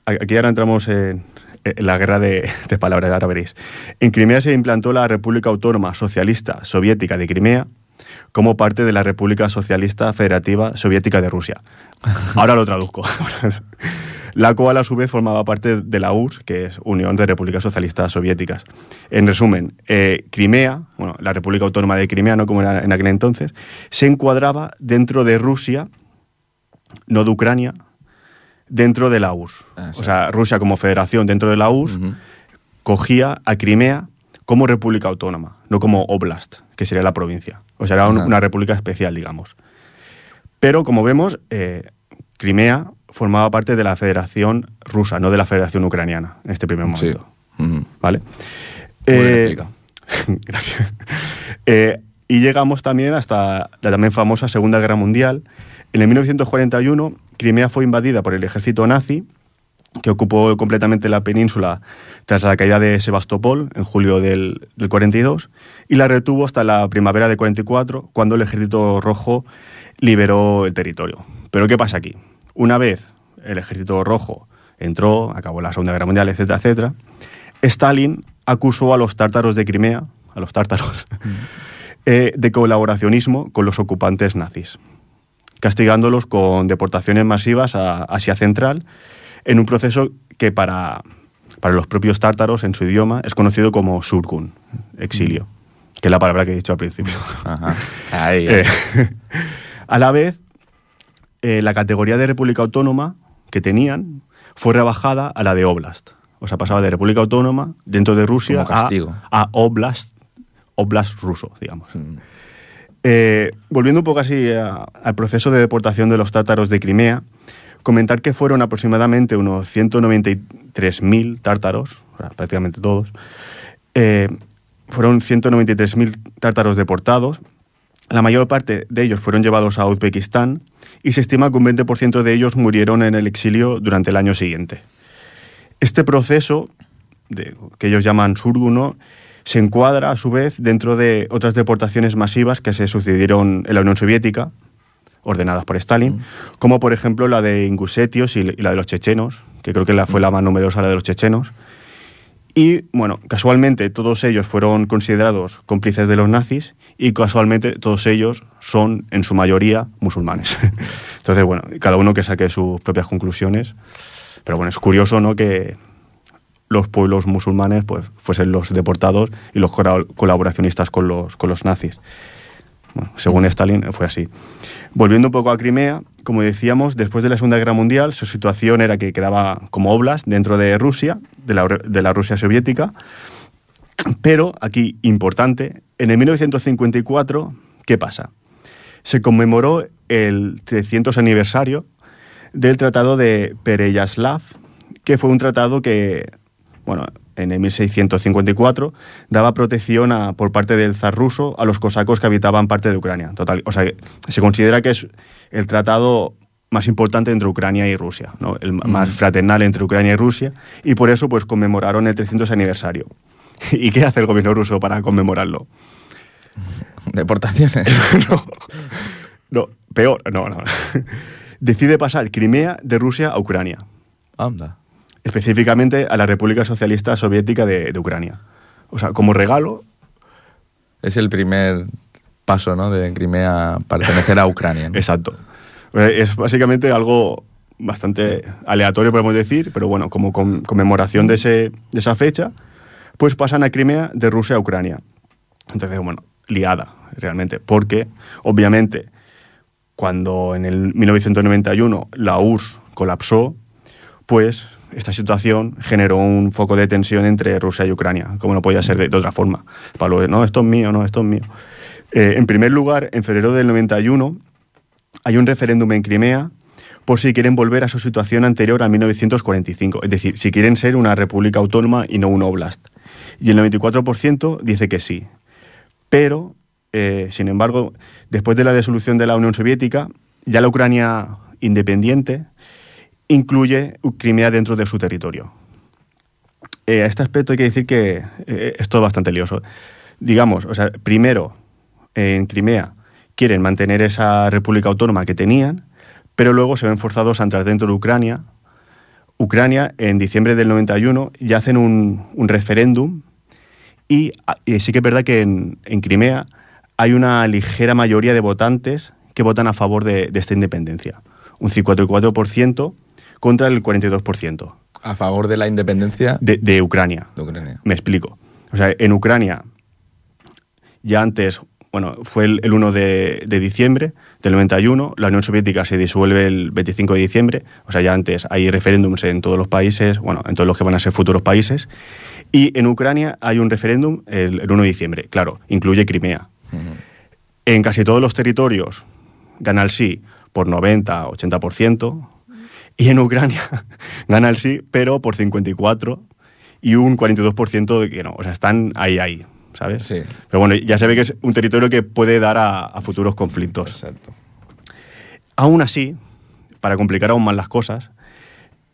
aquí ahora entramos en, en la guerra de, de palabras, ahora veréis. En Crimea se implantó la República Autónoma Socialista Soviética de Crimea como parte de la República Socialista Federativa Soviética de Rusia. *laughs* Ahora lo traduzco. La cual a su vez formaba parte de la URSS, que es Unión de Repúblicas Socialistas Soviéticas. En resumen, eh, Crimea, bueno, la República Autónoma de Crimea, no como era en aquel entonces, se encuadraba dentro de Rusia, no de Ucrania, dentro de la URSS. Ah, sí. O sea, Rusia como federación dentro de la URSS cogía a Crimea como república autónoma, no como oblast, que sería la provincia. O sea, era un- una república especial, digamos. Pero, como vemos, eh, Crimea formaba parte de la federación rusa, no de la federación ucraniana, en este primer Sí. momento. ¿Vale? Eh. *laughs* Gracias. Eh, Y llegamos también hasta la también famosa Segunda Guerra Mundial. En el 1941, Crimea fue invadida por el ejército nazi, que ocupó completamente la península tras la caída de Sebastopol en julio del, del 42, y la retuvo hasta la primavera de 44, cuando el ejército rojo liberó el territorio. Pero ¿qué pasa aquí? Una vez el ejército rojo entró, acabó la Segunda Guerra Mundial, etcétera, etcétera, Stalin acusó a los tártaros de Crimea, a los tártaros, *laughs* eh, de colaboracionismo con los ocupantes nazis, castigándolos con deportaciones masivas a Asia Central en un proceso que para, para los propios tártaros en su idioma es conocido como surgun, exilio, que es la palabra que he dicho al principio. Ajá. Ahí, *laughs* Eh, a la vez, eh, la categoría de República Autónoma que tenían fue rebajada a la de Oblast. O sea, pasaba de República Autónoma dentro de Rusia a, a Oblast, Oblast ruso, digamos. Mm. Eh, volviendo un poco así a- al proceso de deportación de los tártaros de Crimea, comentar que fueron aproximadamente unos 193.000 tártaros, prácticamente todos, eh, fueron 193.000 tártaros deportados, la mayor parte de ellos fueron llevados a Uzbekistán y se estima que un 20% de ellos murieron en el exilio durante el año siguiente. Este proceso, que ellos llaman surguno, se encuadra a su vez dentro de otras deportaciones masivas que se sucedieron en la Unión Soviética, ordenadas por Stalin, como por ejemplo la de ingusetios y la de los chechenos, que creo que la fue la más numerosa, la de los chechenos. Y bueno, casualmente todos ellos fueron considerados cómplices de los nazis y casualmente todos ellos son en su mayoría musulmanes. *laughs* Entonces, bueno, cada uno que saque sus propias conclusiones. Pero bueno, es curioso, ¿no? Que los pueblos musulmanes pues, fuesen los deportados y los colaboracionistas con los, con los nazis. Bueno, según Stalin fue así. Volviendo un poco a Crimea, como decíamos, después de la Segunda Guerra Mundial, su situación era que quedaba como oblast dentro de Rusia, de la, de la Rusia soviética. Pero aquí, importante, en el 1954, ¿qué pasa? Se conmemoró el 300 aniversario del Tratado de Pereyaslav, que fue un tratado que, bueno, en el 1654 daba protección a- por parte del zar ruso a los cosacos que habitaban parte de Ucrania. Total, o sea, se considera que es el tratado más importante entre Ucrania y Rusia, ¿no? el más fraternal entre Ucrania y Rusia, y por eso pues conmemoraron el 300 aniversario. *laughs* ¿Y qué hace el gobierno ruso para conmemorarlo? *laughs* Deportaciones. *laughs* No, peor, no, no. Decide pasar Crimea de Rusia a Ucrania, Anda. Específicamente a la República Socialista Soviética de, de Ucrania. O sea, como regalo, Es el primer paso, ¿no? De Crimea pertenecer a *laughs* Ucrania. ¿no? exacto. Eh, Es básicamente algo bastante aleatorio, podemos decir, pero bueno, como con- conmemoración de, ese, de esa fecha, pues pasan a Crimea de Rusia a Ucrania. Entonces, bueno, liada, realmente, porque obviamente cuando en el 1991 la URSS colapsó, pues esta situación generó un foco de tensión entre Rusia y Ucrania, como no podía ser de, otra forma. Pablo, no, esto es mío, no, esto es mío. Eh, en primer lugar, en febrero del 91 hay un referéndum en Crimea por si quieren volver a su situación anterior a 1945, es decir, si quieren ser una república autónoma y no un oblast. Y el 94% dice que sí. Pero, eh, sin embargo, después de la disolución de la Unión Soviética, ya la Ucrania independiente incluye Crimea dentro de su territorio. Eh, a este aspecto hay que decir que eh, es todo bastante lioso. Digamos, o sea, primero, en Crimea quieren mantener esa república autónoma que tenían, pero luego se ven forzados a entrar dentro de Ucrania. Ucrania, en diciembre del 91, ya hacen un, referéndum y, ah, y sí que es verdad que en, Crimea hay una ligera mayoría de votantes que votan a favor de esta independencia. Un 54% contra el 42% A favor de la independencia de, de Ucrania. de Ucrania. Me explico. O sea, en Ucrania, ya antes, bueno, fue el, el 1 de, de diciembre del 91, la Unión Soviética se disuelve el 25 de diciembre, o sea, ya antes hay referéndums en todos los países, bueno, en todos los que van a ser futuros países, y en Ucrania hay un referéndum el, el 1 de diciembre, claro, incluye Crimea. En casi todos los territorios gana el sí por 90, 80%, y en Ucrania *laughs* gana el sí, pero por 54 y un 42% de que no. O sea, están ahí, ahí. ¿sabes? Sí. Pero bueno, ya se ve que es un territorio que puede dar a, a futuros conflictos. Exacto. Aún así, para complicar aún más las cosas,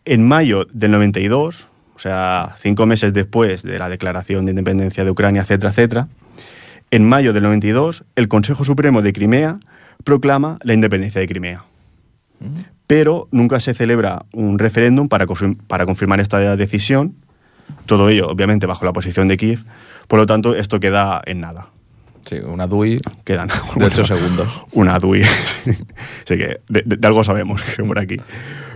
en mayo del 92, o sea, cinco meses después de la declaración de independencia de Ucrania, etcétera, etcétera, en mayo del 92, el Consejo Supremo de Crimea proclama la independencia de Crimea. Pero nunca se celebra un referéndum para, para confirmar esta decisión. Todo ello, obviamente, bajo la posición de Kiev. Por lo tanto, esto queda en nada. Sí, una DUI Quedan de *laughs* 8 segundos. una DUI. Así *laughs* que de, de- de algo sabemos *laughs* por aquí.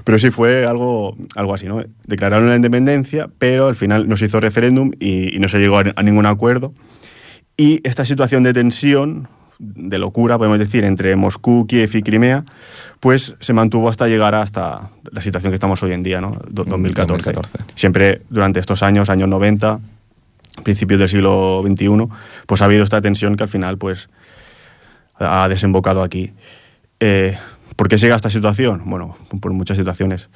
Pero sí fue algo, algo así, ¿no? Declararon la independencia, pero al final no se hizo referéndum y, y no se llegó a, a ningún acuerdo. Y esta situación de tensión, de locura, podemos decir, entre Moscú, Kiev y Crimea, pues se mantuvo hasta llegar hasta la situación que estamos hoy en día, ¿no? Do- Mm, 2014. 2014. Siempre durante estos años, años 90, principios del siglo XXI, pues ha habido esta tensión que al final, pues, ha desembocado aquí. Eh, ¿Por qué llega a esta situación? Bueno, por muchas situaciones.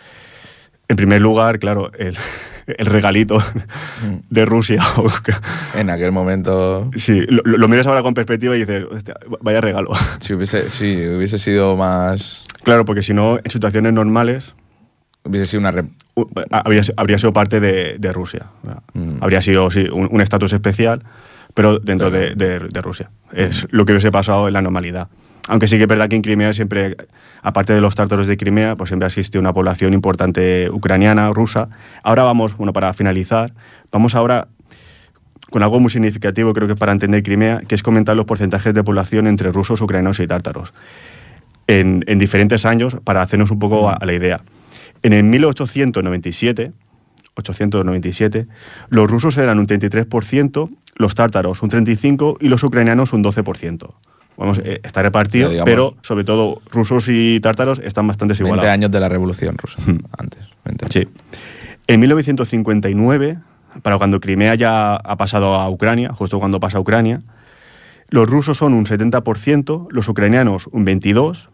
En primer lugar, claro, el, el regalito de Rusia. *laughs* En aquel momento, sí, lo, lo miras ahora con perspectiva y dices, "Hostia, vaya regalo. *laughs* si hubiese, sí, hubiese sido más. Claro, porque si no, en situaciones normales, Hubiese sido una. rep- habría, habría sido parte de, de Rusia. Mm. Habría sido sí, un estatus especial, pero dentro de, de- de Rusia. Es lo que hubiese pasado en la normalidad. Aunque sí que es verdad que en Crimea siempre, aparte de los tártaros de Crimea, pues siempre existe una población importante ucraniana, rusa. Ahora vamos, bueno, para finalizar, vamos ahora con algo muy significativo, creo que para entender Crimea, que es comentar los porcentajes de población entre rusos, ucranianos y tártaros. En, en diferentes años, para hacernos un poco a, a la idea. En el 1897, 897, los rusos eran un 33%, los tártaros un 35% y los ucranianos un 12%. Vamos, eh, está repartido, digamos- pero sobre todo rusos y tártaros están bastante 20 igualados. años de la revolución rusa. Hmm. Antes. 20 años. Sí. En 1959, para cuando Crimea ya ha pasado a Ucrania, justo cuando pasa a Ucrania, los rusos son un 70%, los ucranianos un 22%,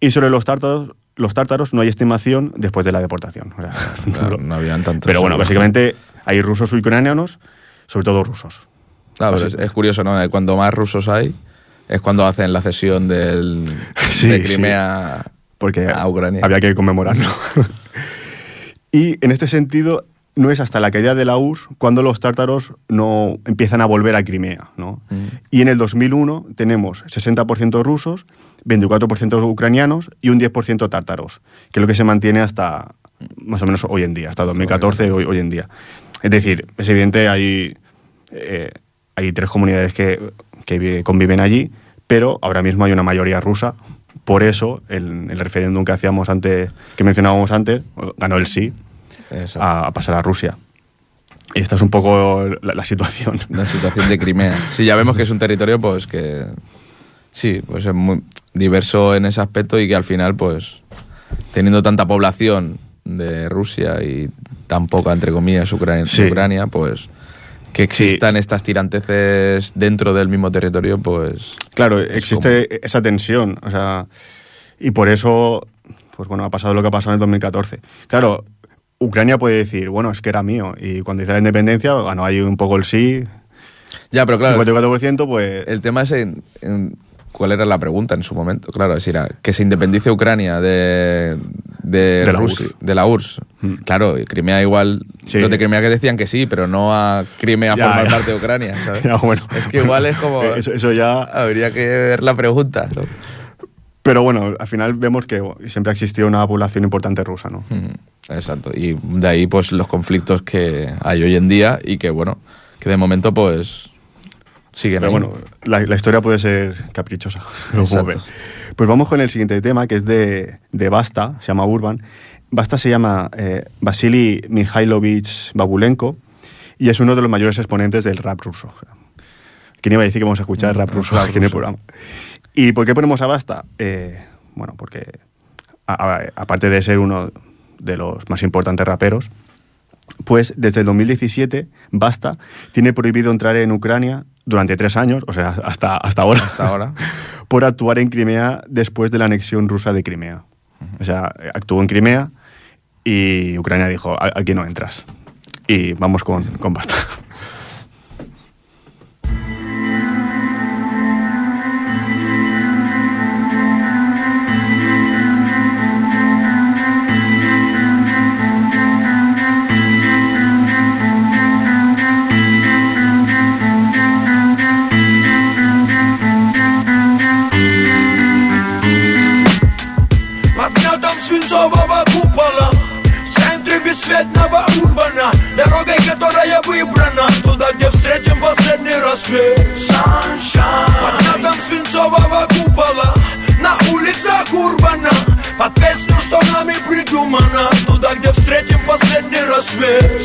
y sobre los tártaros, los tártaros no hay estimación después de la deportación. O sea, *laughs* Claro, no- no habían tantos. pero bueno, básicamente hay rusos y ucranianos, sobre todo rusos. Claro, es, es curioso, ¿no? Eh, Cuando más rusos hay, es cuando hacen la cesión del, *laughs* Sí, de sí. Crimea porque a Ucrania. había que conmemorarlo. *laughs* y en este sentido, no es hasta la caída de la URSS cuando los tártaros no empiezan a volver a Crimea. ¿no? Mm. Y en el 2001 tenemos 60% rusos, 24% ucranianos y un 10% tártaros, que es lo que se mantiene hasta más o menos hoy en día, hasta 2014, hoy, hoy en día. Es decir, es evidente, hay, eh, hay tres comunidades que, que vi- conviven allí, pero ahora mismo hay una mayoría rusa. Por eso, el, el referéndum que hacíamos antes, que mencionábamos antes, ganó el sí a, a pasar a Rusia. Y esta es un poco la, la situación. La situación de Crimea. Sí, ya vemos que es un territorio, pues que. Sí, pues es muy diverso en ese aspecto y que al final, pues. Teniendo tanta población de Rusia y tan poca, entre comillas, Ucrania, Sí. Ucrania pues. Que existan estas tiranteces dentro del mismo territorio, pues. Claro, Es existe esa tensión, o sea, y por eso, pues bueno, ha pasado lo que ha pasado en el 2014. Claro, Ucrania puede decir, bueno, es que era mío, y cuando hice la independencia, ganó ahí un poco el sí, Ya, pero claro. 54%, pues... El tema es en, en- cuál era la pregunta en su momento. Claro, es decir, a- que se independice Ucrania de, de, De la Rusia- URSS. de la URSS. Mm. Claro, Crimea igual. Sí. Los de Crimea que decían que sí, pero no a Crimea Ya, formar ya. parte de Ucrania. *laughs* ¿sabes? Ya, bueno. Es que igual es como. *laughs* Eso, eso ya... Habría que ver la pregunta. ¿no? Pero bueno, al final vemos que siempre ha existido una población importante rusa, ¿no? Mm, Exacto. Y de ahí, pues, los conflictos que hay hoy en día y que, bueno, que de momento, pues. Siguen Pero ahí. bueno, la, la historia puede ser caprichosa. *laughs* lo. Pues vamos con el siguiente tema, que es de, de Basta, se llama Urban. Basta se llama eh, Vasily Mikhailovich Babulenko y es uno de los mayores exponentes del rap ruso. ¿Quién iba a decir que vamos a escuchar rap ruso Rap aquí en el ruso. programa? ¿Y por qué ponemos a Basta? Eh, bueno, porque a- a- aparte de ser uno de los más importantes raperos, pues desde el 2017 Basta tiene prohibido entrar en Ucrania durante tres años, o sea, hasta, hasta ahora, Hasta ahora. *laughs* por actuar en Crimea después de la anexión rusa de Crimea. O sea, actuó en Crimea y Ucrania dijo, "A- aquí no entras. Y vamos con, con Basta. бесцветного урбана. Дорогой, которая выбрана. Туда, где встретим последний рассвет. Саншайн Под надом свинцового купола. На улицах урбана. Под песню, что нами придумано Туда, где встретим последний рассвет.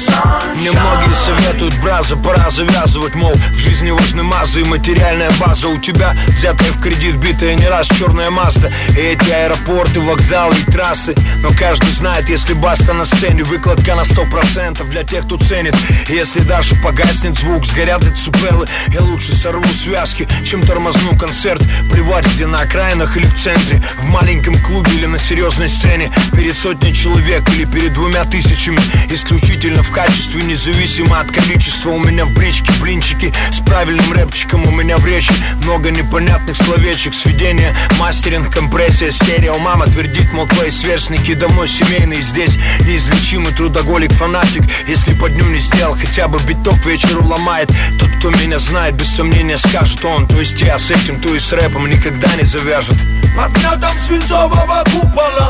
Мне многие советуют, браза, пора завязывать Мол, в жизни важны мазы и материальная база У тебя взятая в кредит, битая не раз черная Мазда И эти аэропорты, вокзалы и трассы. Но каждый знает, если баста на сцене Выкладка на сто процентов для тех, кто ценит. И Если даже погаснет звук, сгорят децибелы Я лучше сорву связки, чем тормозну концерт. Плевать, где на окраинах или в центре В маленьком клубе или на серьезной сцене Перед сотней человек или перед двумя тысячами. Исключительно в качестве, независимо от количества. У меня в бричке блинчики с правильным рэпчиком У меня в речи много непонятных словечек. Сведение, мастеринг, компрессия, стерео. Мама твердит, мол, твои сверстники давно семейные. Здесь неизлечимый трудоголик, фанатик. Если по дню не сделал, хотя бы биток вечеру ломает. Тот, кто меня знает, без сомнения скажет он. То есть я с этим, то и с рэпом никогда не завяжет. Под надом свинцового купола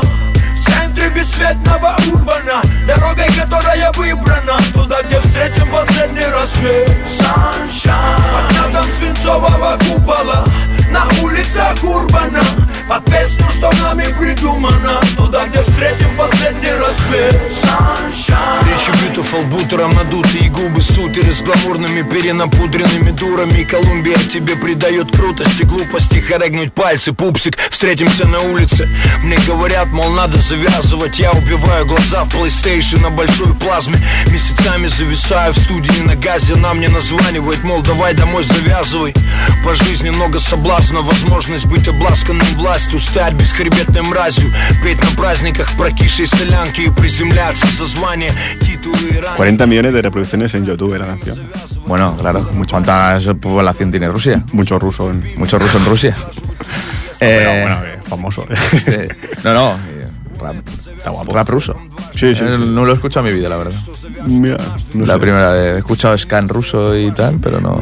В центре бесцветного Урбана. Дорогой, которая выбрана. Туда, где встретим последний рассвет. Под надом свинцового купола. На улицах Урбана Под песню, что нами придумано Туда, где встретим последний рассвет. Речи beautiful, бутером надутые губы Сутеры с гламурными перенапудренными дурами. Колумбия тебе придает крутость и глупости. Хорегнуть пальцы, пупсик, встретимся на улице. Мне говорят, мол, надо завязывать. Я убиваю глаза в PlayStation на большой плазме. Месяцами зависаю в студии на газе Нам не названивает, мол, давай домой завязывай. По жизни много соблазна Возможность быть обласканным властью Стать бесхребетной мразью Петь на праздниках прокисшей солянки И приземляться за звание, титулы и ранги 40 millones de reproducciones en YouTube la canción. Bueno, claro. ¿Cuánta población tiene Rusia? Mucho ruso. En... Mucho ruso en Rusia. *laughs* Pero Eh, bueno, eh, famoso. eh, *laughs* no, no. eh, Rap, Está guapo. rap ruso. Sí, sí, Eh, sí. No lo he escuchado en mi vida, la verdad. Mira, no la sé. primera vez. He escuchado scan ruso y tal, pero no.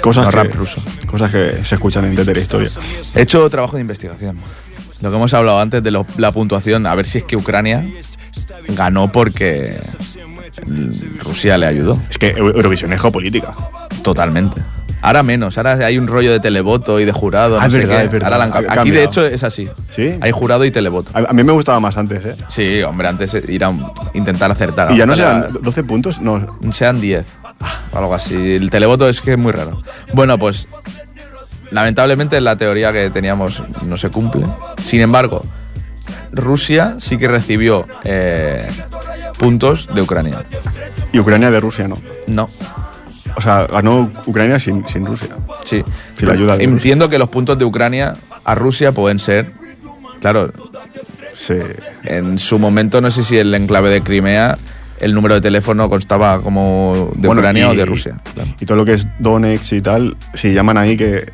Cosas, no que, rap ruso. cosas que se escuchan en la Historia. He hecho trabajo de investigación. Lo que hemos hablado antes de lo- la puntuación, a ver si es que Ucrania ganó porque Rusia le ayudó. Es que Eu- Eurovisión es geopolítica. Totalmente. Ahora menos, ahora hay un rollo de televoto y de jurado. Ah, no es sé verdad, qué. es verdad. Ahora la han Ha cam- Aquí cambiado. de hecho es así. ¿Sí? Hay jurado y televoto. A, mí me gustaba más antes, ¿eh? Sí, hombre, antes ir a intentar acertar. Y ya no sean 12 puntos, no. sean 10. O Algo así. El televoto es que es muy raro. Bueno, pues lamentablemente la teoría que teníamos no se cumple. Sin embargo, Rusia sí que recibió eh, puntos de Ucrania. Y Ucrania de Rusia, no. No, O sea, ganó Ucrania sin, sin Rusia. sí. Sin la ayuda de Entiendo que los puntos de Ucrania a Rusia pueden ser, claro, Se, en su momento no sé si el enclave de Crimea el número de teléfono constaba como de Bueno, Ucrania y- o de Rusia. Claro. Y todo lo que es Donetsk y tal, si llaman ahí que,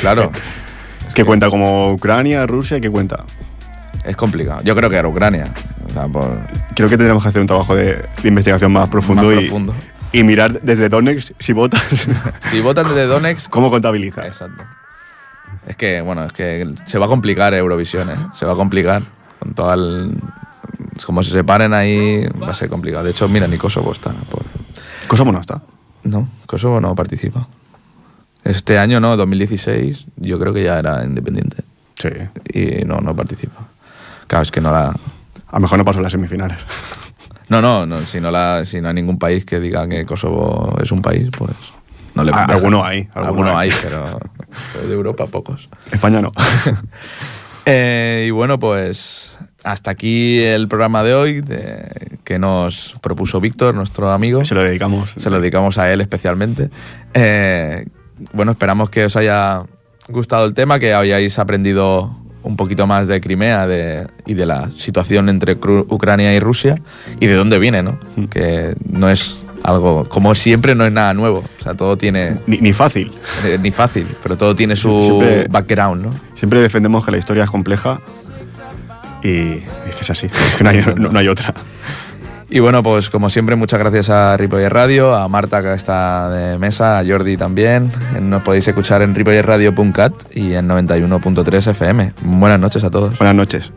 Claro. *laughs* que cuenta como Ucrania, Rusia, que cuenta. Es complicado. Yo creo que era Ucrania. O sea, por- Creo que tendremos que hacer un trabajo de, de investigación más profundo, Más y, profundo. y mirar desde Donetsk si votas, *laughs* Si votan desde Donetsk. *laughs* cómo contabiliza. Exacto. Es que, bueno, es que se va a complicar Eurovisión, ¿eh? Se va a complicar. Con todo el. Como se separen ahí, va a ser complicado. De hecho, mira, ni Kosovo está. por- Kosovo no está. No, Kosovo no participa. Este año, no, 2016, yo creo que ya era independiente. Sí. Y no, no participa. Claro, es que no la. A lo mejor no pasó en las semifinales. *laughs* No, no, no si, no la, si no hay ningún país que diga que Kosovo es un país, pues no le Ah, alguno hay, alguno Alguno hay, hay. pero, pero de Europa pocos. España no. *laughs* Eh, y bueno, pues hasta aquí el programa de hoy de- que nos propuso Víctor, nuestro amigo. Se lo dedicamos. Se lo dedicamos a él especialmente. Eh, bueno, esperamos que os haya gustado el tema, que hayáis aprendido un poquito más de Crimea de- y de la situación entre Ucrania y Rusia y de dónde viene, ¿no? Mm. Que no es algo, como siempre, no es nada nuevo. O sea, todo tiene, Ni, ni fácil. eh, ni fácil, pero todo tiene su Siempre- background, ¿no? Siempre defendemos que la historia es compleja y es que es así. Es que no hay, no- no hay otra. Y bueno, pues como siempre, muchas gracias a Ripoller Radio, a Marta que está de mesa, a Jordi también. Nos podéis escuchar en ripollerradio.cat y en 91.3 FM. Buenas noches a todos. Buenas noches.